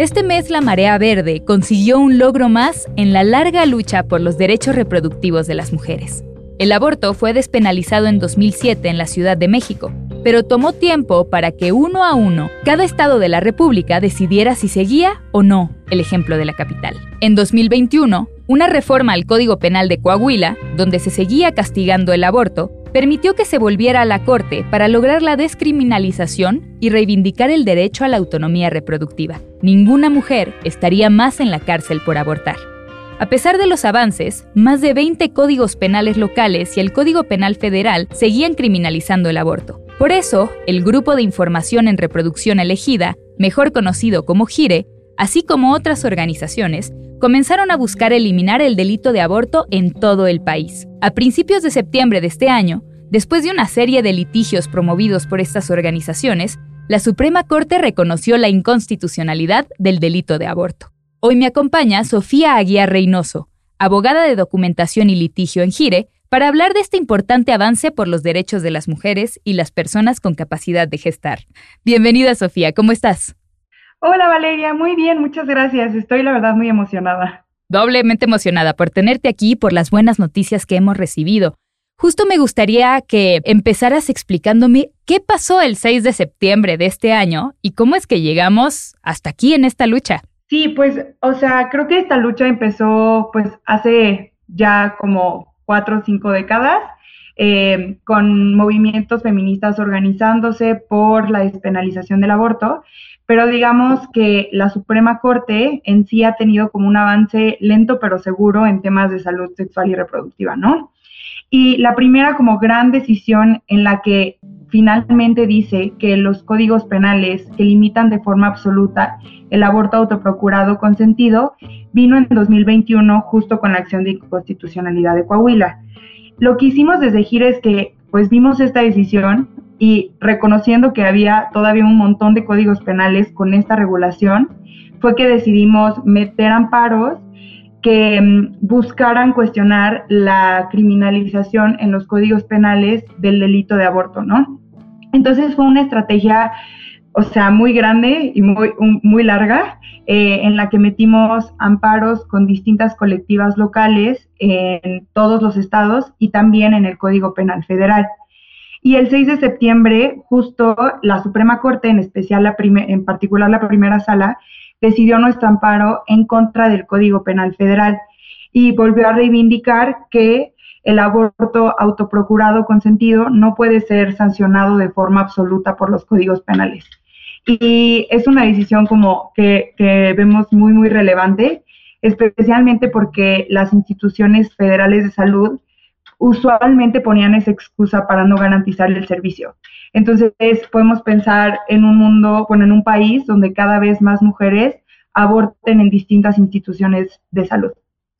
Este mes la Marea Verde consiguió un logro más en la larga lucha por los derechos reproductivos de las mujeres. El aborto fue despenalizado en 2007 en la Ciudad de México, pero tomó tiempo para que uno a uno cada estado de la República decidiera si seguía o no el ejemplo de la capital. En 2021, una reforma al Código Penal de Coahuila, donde se seguía castigando el aborto, permitió que se volviera a la Corte para lograr la descriminalización y reivindicar el derecho a la autonomía reproductiva. Ninguna mujer estaría más en la cárcel por abortar. A pesar de los avances, más de 20 códigos penales locales y el Código Penal Federal seguían criminalizando el aborto. Por eso, el Grupo de Información en Reproducción Elegida, mejor conocido como GIRE, así como otras organizaciones, comenzaron a buscar eliminar el delito de aborto en todo el país. A principios de septiembre de este año, después de una serie de litigios promovidos por estas organizaciones, la Suprema Corte reconoció la inconstitucionalidad del delito de aborto. Hoy me acompaña Sofía Aguiar Reynoso, abogada de documentación y litigio en Gire, para hablar de este importante avance por los derechos de las mujeres y las personas con capacidad de gestar. Bienvenida Sofía, ¿cómo estás? Hola Valeria, muy bien, muchas gracias. Estoy la verdad muy emocionada. Doblemente emocionada por tenerte aquí y por las buenas noticias que hemos recibido. Justo me gustaría que empezaras explicándome qué pasó el 6 de septiembre de este año y cómo es que llegamos hasta aquí en esta lucha. Sí, pues, o sea, creo que esta lucha empezó pues hace ya como cuatro o cinco décadas. Eh, con movimientos feministas organizándose por la despenalización del aborto pero digamos que la Suprema Corte en sí ha tenido como un avance lento pero seguro en temas de salud sexual y reproductiva, ¿no? Y la primera como gran decisión en la que finalmente dice que los códigos penales que limitan de forma absoluta el aborto autoprocurado consentido vino en 2021 justo con la acción de inconstitucionalidad de Coahuila. Lo que hicimos desde GIRE es que pues vimos esta decisión y reconociendo que había todavía un montón de códigos penales con esta regulación, fue que decidimos meter amparos que mm, buscaran cuestionar la criminalización en los códigos penales del delito de aborto, ¿no? Entonces fue una estrategia, o sea, muy grande y muy, muy larga, eh, en la que metimos amparos con distintas colectivas locales en todos los estados y también en el Código Penal Federal. Y el 6 de septiembre, justo la Suprema Corte, en especial la en particular la primera sala, decidió nuestro amparo en contra del Código Penal Federal y volvió a reivindicar que el aborto autoprocurado consentido no puede ser sancionado de forma absoluta por los códigos penales. Y es una decisión como que, que vemos muy, muy relevante, especialmente porque las instituciones federales de salud usualmente ponían esa excusa para no garantizar el servicio. Entonces, podemos pensar en un mundo, bueno, en un país donde cada vez más mujeres aborten en distintas instituciones de salud.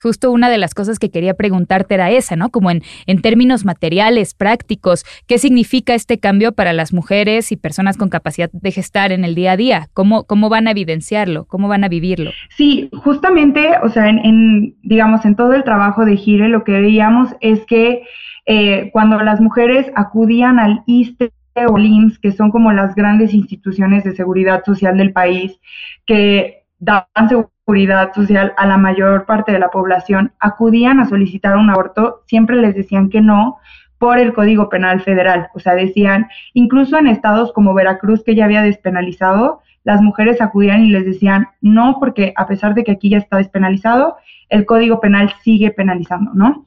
Justo una de las cosas que quería preguntarte era esa, ¿no? Como en, en términos materiales, prácticos, ¿qué significa este cambio para las mujeres y personas con capacidad de gestar en el día a día? ¿Cómo, cómo van a evidenciarlo? ¿Cómo van a vivirlo? Sí, justamente, o sea, en, digamos, en todo el trabajo de Gire, lo que veíamos es que eh, cuando las mujeres acudían al ISTE o LIMS, que son como las grandes instituciones de seguridad social del país, que dan seguridad seguridad social a la mayor parte de la población acudían a solicitar un aborto, siempre les decían que no por el Código Penal Federal. O sea, decían, incluso en estados como Veracruz, que ya había despenalizado, las mujeres acudían y les decían no, porque a pesar de que aquí ya está despenalizado, el Código Penal sigue penalizando, ¿no?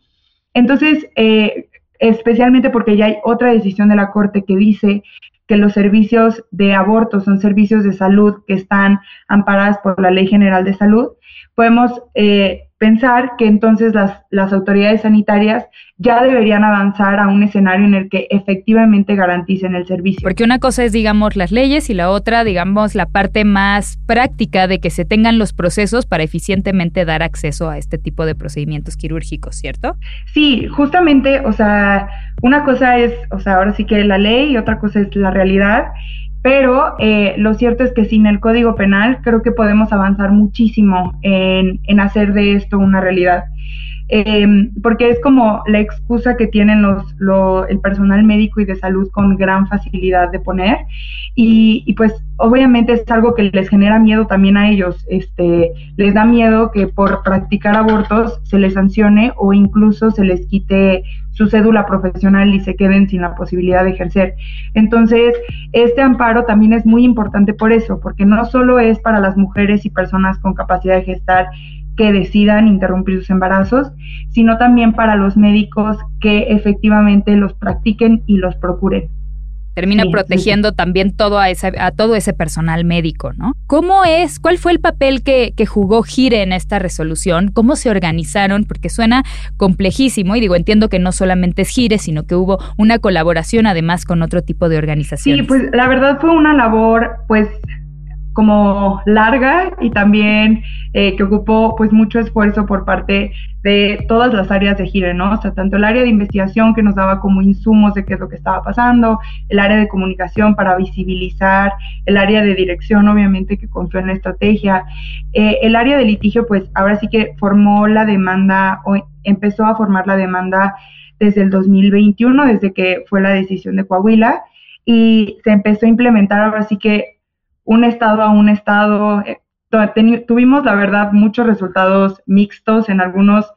Entonces, eh, especialmente porque ya hay otra decisión de la Corte que dice que los servicios de aborto son servicios de salud que están amparados por la Ley General de Salud, podemos eh, pensar que entonces las, las autoridades sanitarias ya deberían avanzar a un escenario en el que efectivamente garanticen el servicio. Porque una cosa es, digamos, las leyes y la otra, digamos, la parte más práctica de que se tengan los procesos para eficientemente dar acceso a este tipo de procedimientos quirúrgicos, ¿cierto? Sí, justamente, o sea, una cosa es, o sea, ahora sí que la ley y otra cosa es la realidad. Pero eh, lo cierto es que sin el Código Penal creo que podemos avanzar muchísimo en, en hacer de esto una realidad. Em, porque es como la excusa que tienen los, el personal médico y de salud con gran facilidad de poner. Y, y, pues obviamente es algo que les genera miedo también a ellos. Este, les da miedo que por practicar abortos se les sancione o incluso se les quite su cédula profesional y se queden sin la posibilidad de ejercer. Entonces, este amparo también es muy importante por eso, porque no solo es para las mujeres y personas con capacidad de gestar que decidan interrumpir sus embarazos, sino también para los médicos que efectivamente los practiquen y los procuren. Termina protegiendo también todo a, ese, a todo ese personal médico, ¿no? ¿Cómo es, cuál fue el papel que, que, jugó Gire en esta resolución? ¿Cómo se organizaron? Porque suena complejísimo y digo, entiendo que no solamente es Gire, sino que hubo una colaboración además con otro tipo de organizaciones. Sí, pues la verdad fue una labor, pues como larga y también eh, que ocupó pues mucho esfuerzo por parte de todas las áreas de Gire, ¿no? O sea, tanto el área de investigación que nos daba como insumos de qué es lo que estaba pasando, el área de comunicación para visibilizar, el área de dirección obviamente que confió en la estrategia, eh, el área de litigio pues ahora sí que formó la demanda o empezó a formar la demanda desde el 2021, desde que fue la decisión de Coahuila y se empezó a implementar ahora sí que un estado a un estado. Eh, tuvimos, la verdad, muchos resultados mixtos. En algunos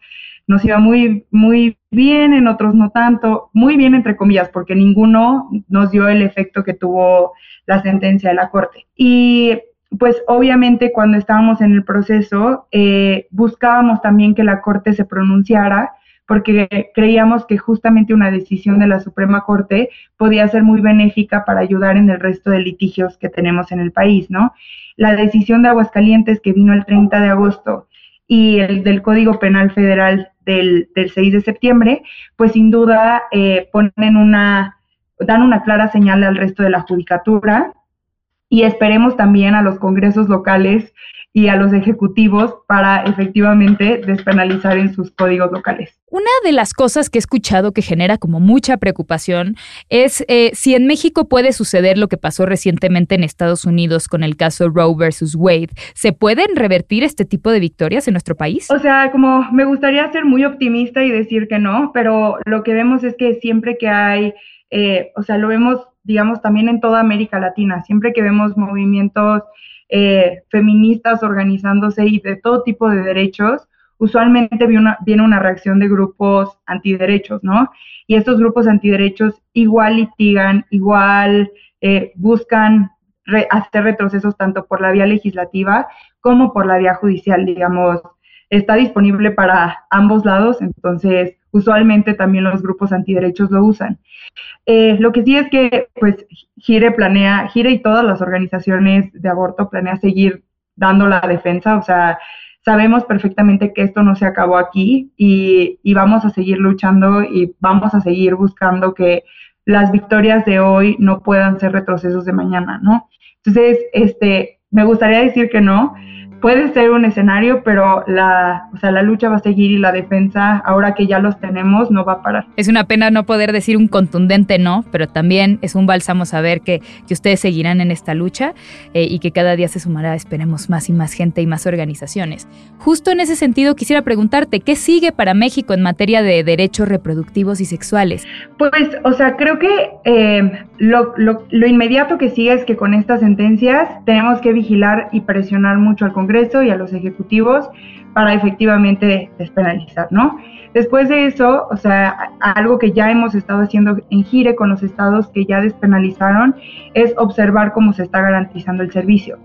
nos iba muy, muy bien, en otros no tanto. Muy bien, entre comillas, porque ninguno nos dio el efecto que tuvo la sentencia de la Corte. Y pues obviamente cuando estábamos en el proceso, eh, buscábamos también que la Corte se pronunciara porque creíamos que justamente una decisión de la Suprema Corte podía ser muy benéfica para ayudar en el resto de litigios que tenemos en el país, ¿no? La decisión de Aguascalientes que vino el 30 de agosto y el del Código Penal Federal del, 6 de septiembre, pues sin duda eh, ponen una, dan una clara señal al resto de la judicatura y esperemos también a los congresos locales y a los ejecutivos para efectivamente despenalizar en sus códigos locales. Una de las cosas que he escuchado que genera como mucha preocupación es eh, si en México puede suceder lo que pasó recientemente en Estados Unidos con el caso Roe versus Wade. ¿Se pueden revertir este tipo de victorias en nuestro país? O sea, como me gustaría ser muy optimista y decir que no, pero lo que vemos es que siempre que hay, eh, o sea, lo vemos, digamos, también en toda América Latina, siempre que vemos movimientos eh, feministas organizándose y de todo tipo de derechos, usualmente viene una, reacción de grupos antiderechos, ¿no? Y estos grupos antiderechos igual litigan, igual eh, buscan hacer retrocesos tanto por la vía legislativa como por la vía judicial, digamos, está disponible para ambos lados, entonces usualmente también los grupos antiderechos lo usan. Eh, lo que sí es que, pues, Gire planea, Gire y todas las organizaciones de aborto planea seguir dando la defensa, o sea, sabemos perfectamente que esto no se acabó aquí y, y vamos a seguir luchando y vamos a seguir buscando que las victorias de hoy no puedan ser retrocesos de mañana, ¿no? Entonces, este, me gustaría decir que no, puede ser un escenario, pero la, o sea, la lucha va a seguir y la defensa, ahora que ya los tenemos, no va a parar. Es una pena no poder decir un contundente no, pero también es un bálsamo saber que, que ustedes seguirán en esta lucha eh, y que cada día se sumará, esperemos, más y más gente y más organizaciones. Justo en ese sentido, quisiera preguntarte, ¿qué sigue para México en materia de derechos reproductivos y sexuales? Pues, o sea, creo que eh, lo, lo, lo inmediato que sigue es que con estas sentencias tenemos que vigilar y presionar mucho al Congreso Congreso y a los ejecutivos para efectivamente despenalizar, ¿no? Después de eso, o sea, algo que ya hemos estado haciendo en gire con los estados que ya despenalizaron es observar cómo se está garantizando el servicio.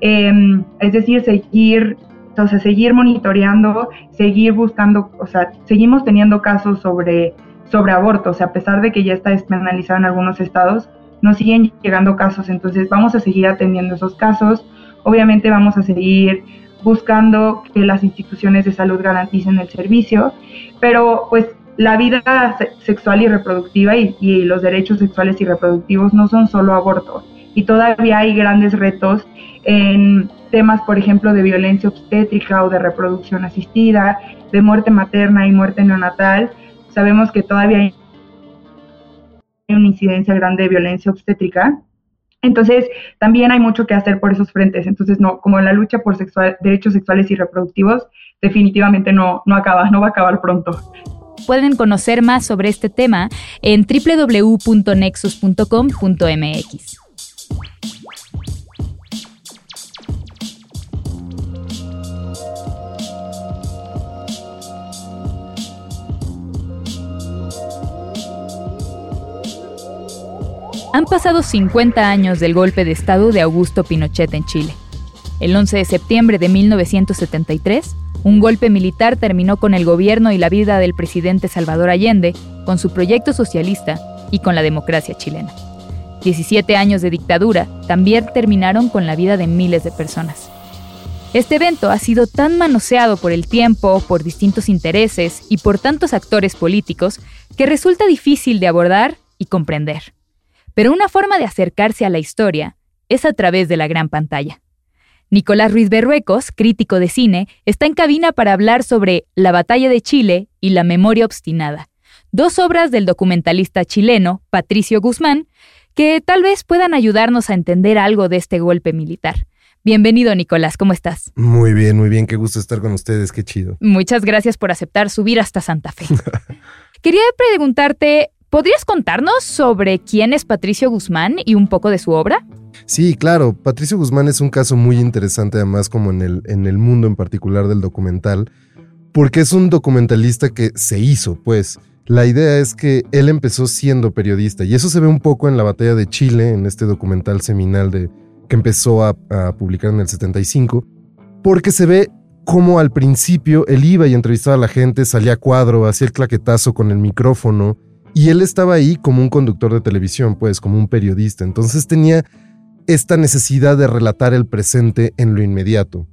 Em, es decir, seguir, sea, seguir monitoreando, seguir buscando, o sea, seguimos teniendo casos sobre, sobre aborto, o sea, a pesar de que ya está despenalizado en algunos estados, nos siguen llegando casos, entonces vamos a seguir atendiendo esos casos Obviamente vamos a seguir buscando que las instituciones de salud garanticen el servicio, pero pues la vida sexual y reproductiva y, y, los derechos sexuales y reproductivos no son solo aborto y todavía hay grandes retos en temas, por ejemplo, de violencia obstétrica o de reproducción asistida, de muerte materna y muerte neonatal. Sabemos que todavía hay una incidencia grande de violencia obstétrica. Entonces, también hay mucho que hacer por esos frentes. Entonces, no, como la lucha por derechos sexuales y reproductivos, definitivamente no, no acaba, no va a acabar pronto. Pueden conocer más sobre este tema en www.nexus.com.mx. Han pasado 50 años del golpe de Estado de Augusto Pinochet en Chile. El 11 de septiembre de 1973, un golpe militar terminó con el gobierno y la vida del presidente Salvador Allende, con su proyecto socialista y con la democracia chilena. 17 años de dictadura también terminaron con la vida de miles de personas. Este evento ha sido tan manoseado por el tiempo, por distintos intereses y por tantos actores políticos que resulta difícil de abordar y comprender. Pero una forma de acercarse a la historia es a través de la gran pantalla. Nicolás Ruiz Berruecos, crítico de cine, está en cabina para hablar sobre La batalla de Chile y La memoria obstinada, dos obras del documentalista chileno Patricio Guzmán, que tal vez puedan ayudarnos a entender algo de este golpe militar. Bienvenido, Nicolás, ¿cómo estás? Muy bien, muy bien, qué gusto estar con ustedes, qué chido. Muchas gracias por aceptar subir hasta Santa Fe. Quería preguntarte, ¿Podrías contarnos sobre quién es Patricio Guzmán y un poco de su obra? Sí, claro. Patricio Guzmán es un caso muy interesante, además, como en el, en el mundo en particular del documental, porque es un documentalista que se hizo, pues. La idea es que él empezó siendo periodista, y eso se ve un poco en la batalla de Chile, en este documental seminal de, que empezó a, a publicar en el 75, porque se ve cómo al principio él iba y entrevistaba a la gente, salía a cuadro, hacía el claquetazo con el micrófono, y él estaba ahí como un conductor de televisión, pues como un periodista. Entonces tenía esta necesidad de relatar el presente en lo inmediato.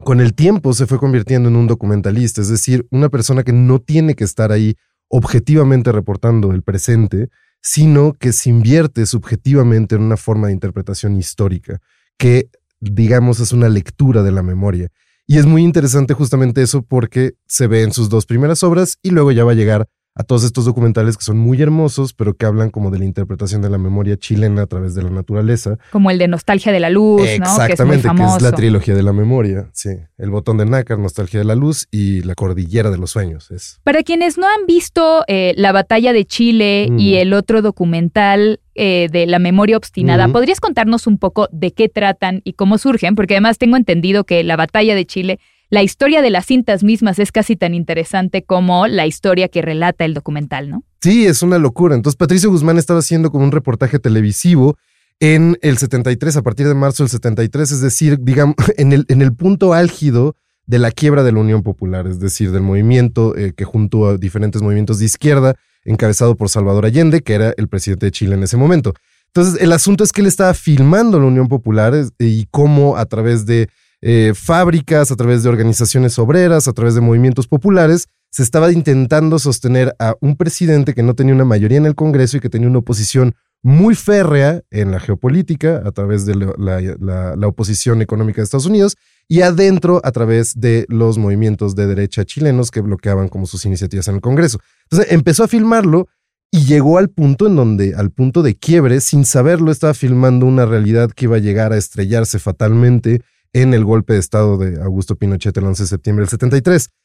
Con el tiempo se fue convirtiendo en un documentalista, es decir, una persona que no tiene que estar ahí objetivamente reportando el presente, sino que se invierte subjetivamente en una forma de interpretación histórica, que digamos es una lectura de la memoria. Y es muy interesante justamente eso porque se ve en sus dos primeras obras y luego ya va a llegar a todos estos documentales que son muy hermosos, pero que hablan como de la interpretación de la memoria chilena a través de la naturaleza. Como el de Nostalgia de la Luz, Exactamente, ¿no? que, es, la trilogía de la memoria, sí. El botón de nácar, Nostalgia de la Luz y La Cordillera de los Sueños. Es. Para quienes no han visto eh, La Batalla de Chile y el otro documental eh, de la memoria obstinada, ¿podrías contarnos un poco de qué tratan y cómo surgen? Porque además tengo entendido que la Batalla de Chile la historia de las cintas mismas es casi tan interesante como la historia que relata el documental, ¿no? Sí, es una locura. Entonces, Patricio Guzmán estaba haciendo como un reportaje televisivo en el 73, a partir de marzo del 73, es decir, digamos, en el, punto álgido de la quiebra de la Unión Popular, es decir, del movimiento eh, que juntó a diferentes movimientos de izquierda, encabezado por Salvador Allende, que era el presidente de Chile en ese momento. Entonces, el asunto es que él estaba filmando la Unión Popular y cómo a través de eh, fábricas, a través de organizaciones obreras, a través de movimientos populares, se estaba intentando sostener a un presidente que no tenía una mayoría en el Congreso y que tenía una oposición muy férrea en la geopolítica a través de la, oposición económica de Estados Unidos y adentro a través de los movimientos de derecha chilenos que bloqueaban como sus iniciativas en el Congreso. Entonces empezó a filmarlo y llegó al punto en donde, al punto de quiebre, sin saberlo, estaba filmando una realidad que iba a llegar a estrellarse fatalmente en el golpe de Estado de Augusto Pinochet el 11 de septiembre del 73.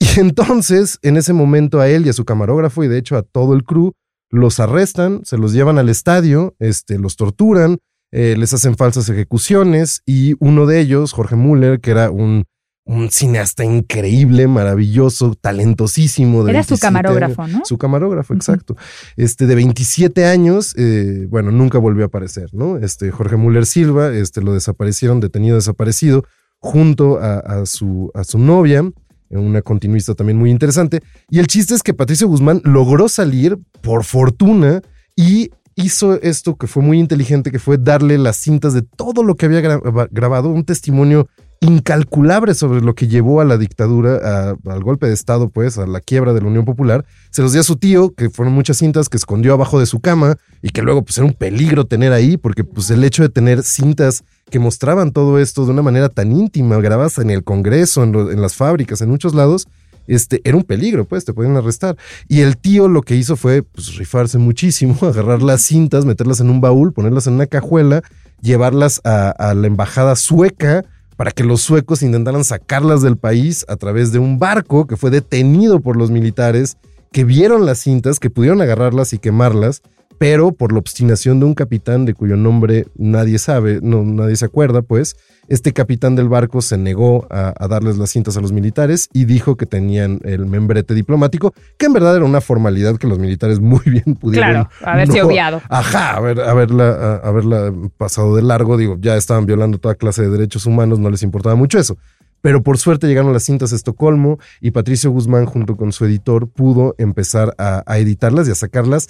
Y entonces, en ese momento, a él y a su camarógrafo, y de hecho a todo el crew, los arrestan, se los llevan al estadio, este, los torturan, eh, les hacen falsas ejecuciones, y uno de ellos, Jorge Müller, que era un un cineasta increíble, maravilloso, talentosísimo. Era su camarógrafo, ¿no? Su camarógrafo, exacto. Este, de 27 años, eh, bueno, nunca volvió a aparecer, ¿no? Este, Jorge Müller Silva, este, lo desaparecieron, detenido, desaparecido, junto a, su, a su novia, una continuista también muy interesante. Y el chiste es que Patricio Guzmán logró salir, por fortuna, y hizo esto que fue muy inteligente, que fue darle las cintas de todo lo que había grabado, un testimonio incalculable sobre lo que llevó a la dictadura, al golpe de Estado, pues, a la quiebra de la Unión Popular. Se los dio a su tío, que fueron muchas cintas que escondió abajo de su cama y que luego, pues, era un peligro tener ahí, porque, pues, el hecho de tener cintas que mostraban todo esto de una manera tan íntima, grabadas en el Congreso, en, las fábricas, en muchos lados, este, era un peligro, pues, te podían arrestar. Y el tío lo que hizo fue, pues, rifarse muchísimo, agarrar las cintas, meterlas en un baúl, ponerlas en una cajuela, llevarlas a la embajada sueca, para que los suecos intentaran sacarlas del país a través de un barco que fue detenido por los militares que vieron las cintas, que pudieron agarrarlas y quemarlas, pero por la obstinación de un capitán de cuyo nombre nadie sabe, no, nadie se acuerda, pues, este capitán del barco se negó a, darles las cintas a los militares y dijo que tenían el membrete diplomático, que en verdad era una formalidad que los militares muy bien pudieron. Claro, haberse obviado. Ajá, haber, haberla, haberla pasado de largo, digo, ya estaban violando toda clase de derechos humanos, no les importaba mucho eso. Pero por suerte llegaron las cintas a Estocolmo y Patricio Guzmán, junto con su editor, pudo empezar a, a editarlas y a sacarlas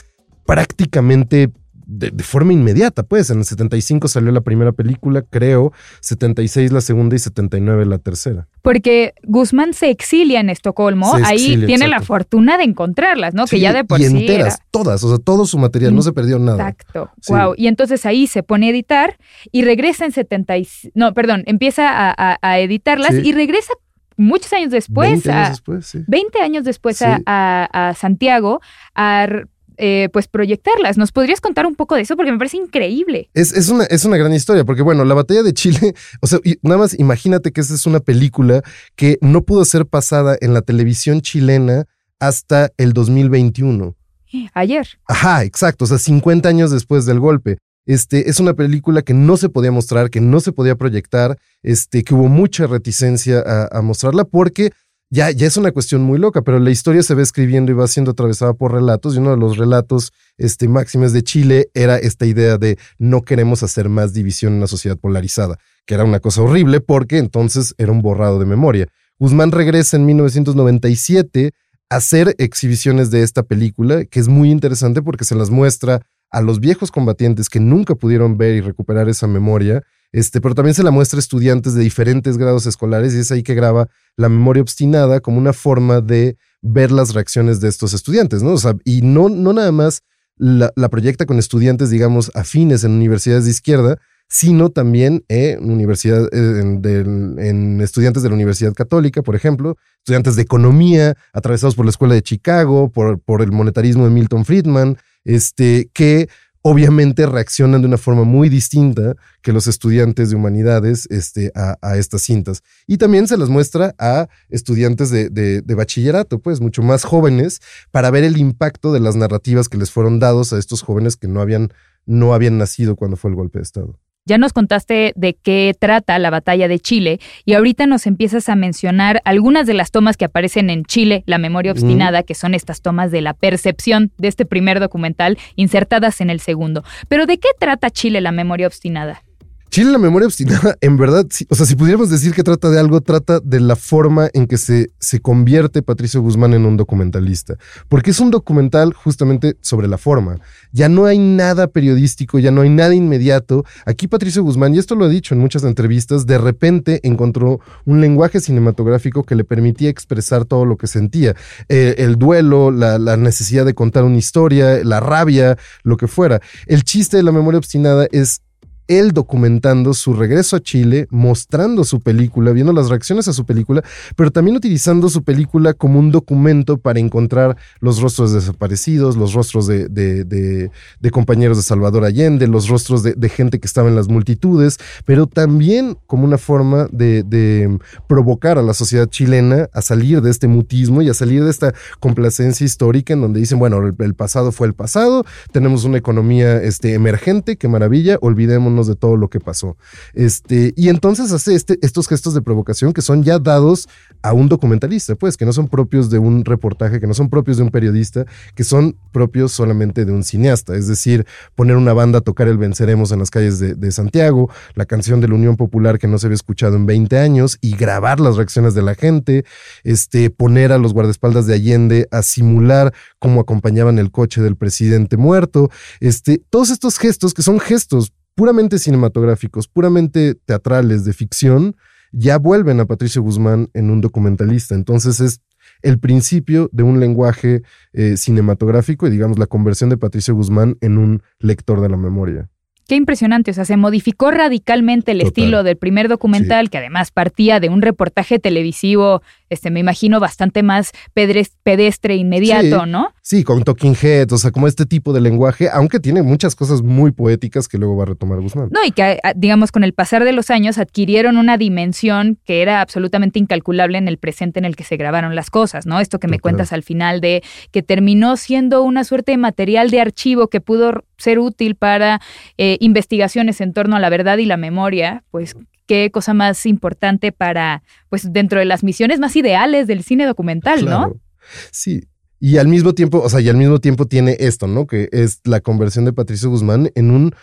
prácticamente de, forma inmediata, pues. En el 75 salió la primera película, creo, 76 la segunda y 79 la tercera. Porque Guzmán se exilia en Estocolmo, ahí tiene la fortuna de encontrarlas, ¿no? que ya de por y sí. enteras, todas, o sea, todo su material, no se perdió nada. Exacto, wow. Y entonces ahí se pone a editar y regresa en 70, no, perdón, empieza a, editarlas y regresa muchos años después. 20 años después, sí. 20 años después a, a Santiago a eh, pues proyectarlas. ¿Nos podrías contar un poco de eso? Porque me parece increíble. Es, una, es una gran historia, porque bueno, la batalla de Chile, o sea, nada más imagínate que esa es una película que no pudo ser pasada en la televisión chilena hasta el 2021. Ayer. Ajá, exacto, o sea, 50 años después del golpe. Este, es una película que no se podía mostrar, que no se podía proyectar, este, que hubo mucha reticencia a mostrarla porque ya, ya es una cuestión muy loca, pero la historia se va escribiendo y va siendo atravesada por relatos, y uno de los relatos este, máximos de Chile era esta idea de no queremos hacer más división en una sociedad polarizada, que era una cosa horrible porque entonces era un borrado de memoria. Guzmán regresa en 1997 a hacer exhibiciones de esta película, que es muy interesante porque se las muestra a los viejos combatientes que nunca pudieron ver y recuperar esa memoria este, pero también se la muestra a estudiantes de diferentes grados escolares y es ahí que graba la memoria obstinada como una forma de ver las reacciones de estos estudiantes, ¿no? O sea, y no, no nada más la, proyecta con estudiantes, digamos, afines en universidades de izquierda, sino también en, universidad, en, estudiantes de la Universidad Católica, por ejemplo, estudiantes de economía, atravesados por la Escuela de Chicago, por, por el monetarismo de Milton Friedman, este, que obviamente reaccionan de una forma muy distinta que los estudiantes de humanidades este, a, estas cintas. Y también se las muestra a estudiantes de, de, bachillerato, pues mucho más jóvenes, para ver el impacto de las narrativas que les fueron dados a estos jóvenes que no habían, no habían nacido cuando fue el golpe de Estado. Ya nos contaste de qué trata la batalla de Chile y ahorita nos empiezas a mencionar algunas de las tomas que aparecen en Chile, la memoria obstinada, que son estas tomas de la percepción de este primer documental insertadas en el segundo. Pero ¿de qué trata Chile, la memoria obstinada? Chile, la memoria obstinada, en verdad, o sea, si pudiéramos decir que trata de algo, trata de la forma en que se, se convierte Patricio Guzmán en un documentalista. Porque es un documental justamente sobre la forma. Ya no hay nada periodístico, ya no hay nada inmediato. Aquí Patricio Guzmán, y esto lo ha dicho en muchas entrevistas, de repente encontró un lenguaje cinematográfico que le permitía expresar todo lo que sentía. Eh, el duelo, la, la necesidad de contar una historia, la rabia, lo que fuera. El chiste de la memoria obstinada es él documentando su regreso a Chile, mostrando su película, viendo las reacciones a su película, pero también utilizando su película como un documento para encontrar los rostros desaparecidos, los rostros de, compañeros de Salvador Allende, los rostros de, gente que estaba en las multitudes, pero también como una forma de, provocar a la sociedad chilena a salir de este mutismo y a salir de esta complacencia histórica en donde dicen, bueno, el, pasado fue el pasado, tenemos una economía este, emergente, qué maravilla, olvidémonos de todo lo que pasó. Este, y entonces hace este, estos gestos de provocación que son ya dados a un documentalista, pues, que no son propios de un reportaje, que no son propios de un periodista, que son propios solamente de un cineasta. Es decir, poner una banda a tocar el Venceremos en las calles de, Santiago, la canción de la Unión Popular que no se había escuchado en 20 años y grabar las reacciones de la gente, este, poner a los guardaespaldas de Allende a simular cómo acompañaban el coche del presidente muerto, este, todos estos gestos que son gestos puramente cinematográficos, puramente teatrales, de ficción, ya vuelven a Patricio Guzmán en un documentalista. Entonces es el principio de un lenguaje eh, cinematográfico y digamos la conversión de Patricio Guzmán en un lector de la memoria. Qué impresionante, o sea, se modificó radicalmente el estilo del primer documental, que además partía de un reportaje televisivo, este, me imagino, bastante más pedestre, inmediato, ¿no? Sí, con talking heads, o sea, como este tipo de lenguaje, aunque tiene muchas cosas muy poéticas que luego va a retomar Guzmán. No, y que, ah, digamos, con el pasar de los años adquirieron una dimensión que era absolutamente incalculable en el presente en el que se grabaron las cosas, ¿no? Esto que me cuentas al final de que terminó siendo una suerte de material de archivo que pudo ser útil para eh, investigaciones en torno a la verdad y la memoria, pues qué cosa más importante para, pues dentro de las misiones más ideales del cine documental, ¿no? Sí. Y al mismo tiempo, o sea, y al mismo tiempo tiene esto, ¿no? Que es la conversión de Patricio Guzmán en un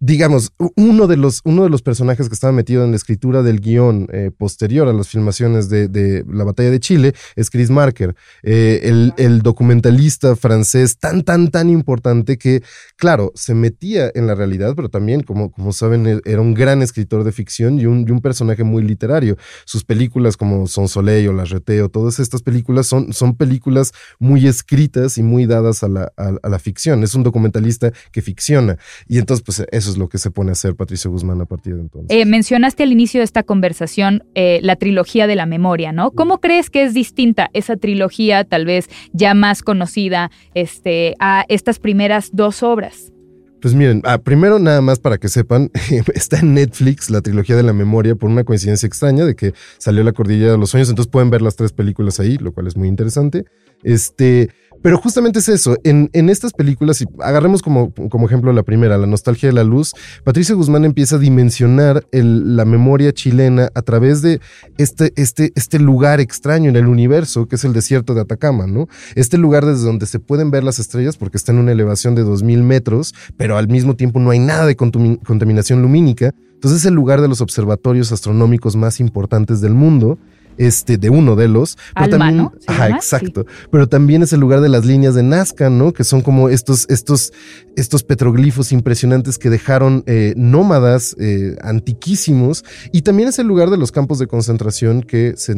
digamos, uno de los, uno de los personajes que estaba metido en la escritura del guion eh, posterior a las filmaciones de, la batalla de Chile es Chris Marker, eh, el, documentalista francés tan, tan, tan importante que, claro, se metía en la realidad, pero también, como, como saben, e, era un gran escritor de ficción y un, un personaje muy literario. Sus películas como Son Soleil o La Reteo, todas estas películas son, son películas muy escritas y muy dadas a la, a la ficción. Es un documentalista que ficciona. Y entonces, pues eso es lo que se pone a hacer Patricio Guzmán a partir de entonces. Eh, mencionaste al inicio de esta conversación eh, la trilogía de la memoria, ¿no? ¿Cómo crees que es distinta esa trilogía, tal vez ya más conocida, este, a estas primeras dos obras? Pues miren, ah, primero nada más para que sepan, está en Netflix la trilogía de la memoria por una coincidencia extraña de que salió la cordillera de los sueños, entonces pueden ver las tres películas ahí, lo cual es muy interesante. Este, pero justamente es eso, en, estas películas, y agarremos como, ejemplo la primera, La nostalgia de la luz, Patricia Guzmán empieza a dimensionar la memoria chilena a través de este, este, este lugar extraño en el universo, que es el desierto de Atacama, ¿no? Este lugar desde donde se pueden ver las estrellas porque está en una elevación de 2.000 metros, pero al mismo tiempo no hay nada de contaminación lumínica. Entonces es el lugar de los observatorios astronómicos más importantes del mundo este, de uno de los. Pero también, ajá, exacto. Pero también es el lugar de las líneas de Nazca, ¿no? Que son como estos, estos, estos petroglifos impresionantes que dejaron eh, nómadas eh, antiquísimos. Y también es el lugar de los campos de concentración que se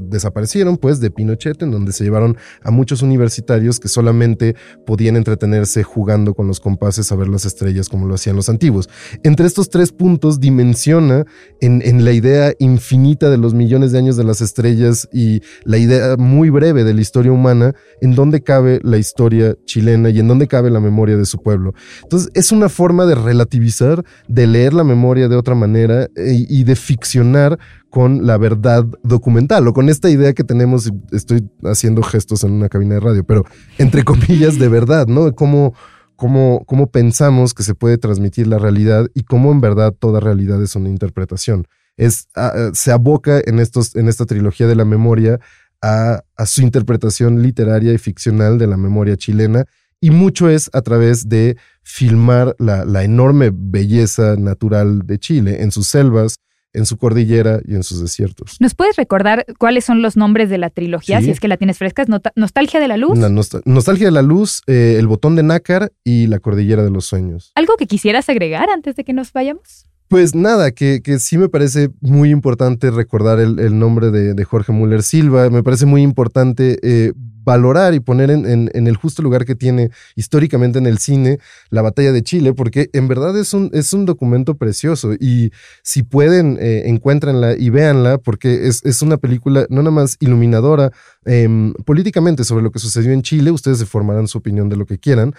desaparecieron, pues, de Pinochet, en donde se llevaron a muchos universitarios que solamente podían entretenerse jugando con los compases a ver las estrellas como lo hacían los antiguos. Entre estos tres puntos dimensiona en, en la idea infinita de los millones de años de las estrellas y la idea muy breve de la historia humana, en dónde cabe la historia chilena y en dónde cabe la memoria de su pueblo. Entonces es una forma de relativizar, de leer la memoria de otra manera e, y de ficcionar con la verdad documental o con esta idea que tenemos, estoy haciendo gestos en una cabina de radio, pero entre comillas de verdad, ¿no? Cómo, cómo, cómo pensamos que se puede transmitir la realidad y cómo en verdad toda realidad es una interpretación es, ah, ah, se aboca en, estos, en esta trilogía de la memoria a, su interpretación literaria y ficcional de la memoria chilena. Y mucho es a través de filmar la, enorme belleza natural de Chile en sus selvas, en su cordillera y en sus desiertos. ¿Nos puedes recordar cuáles son los nombres de la trilogía, si es que la tienes fresca? ¿Nostalgia de la Luz? nostalgia de la Luz, eh, El Botón de Nácar y La Cordillera de los Sueños. ¿Algo que quisieras agregar antes de que nos vayamos? Pues nada, que, que, sí me parece muy importante recordar el, nombre de, Jorge Müller Silva. Me parece muy importante eh, valorar y poner en, el justo lugar que tiene históricamente en el cine la batalla de Chile, porque en verdad es un, es un documento precioso. Y si pueden, eh, encuéntrenla y véanla, porque es, es, una película no nada más iluminadora em, políticamente sobre lo que sucedió en Chile. Ustedes se formarán su opinión de lo que quieran,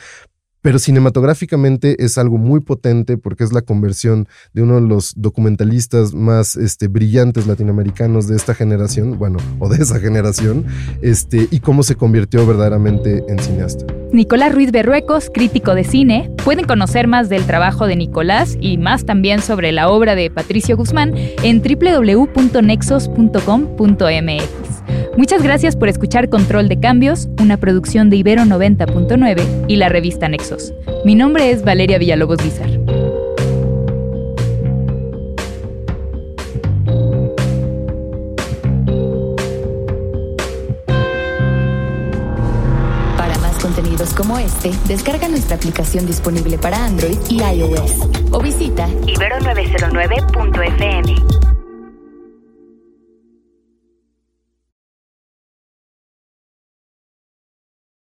pero cinematográficamente es algo muy potente porque es la conversión de uno de los documentalistas más este, brillantes latinoamericanos de esta generación, bueno, o de esa generación, este, y cómo se convirtió verdaderamente en cineasta. Nicolás Ruiz Berruecos, crítico de cine. Pueden conocer más del trabajo de Nicolás y más también sobre la obra de Patricio Guzmán en www.nexos.com.mx. Muchas gracias por escuchar Control de Cambios, una producción de Ibero 90.9 y la revista Nexos. Mi nombre es Valeria Villalobos Guizar. Para más contenidos como este, descarga nuestra aplicación disponible para Android y iOS o visita ibero909.fm.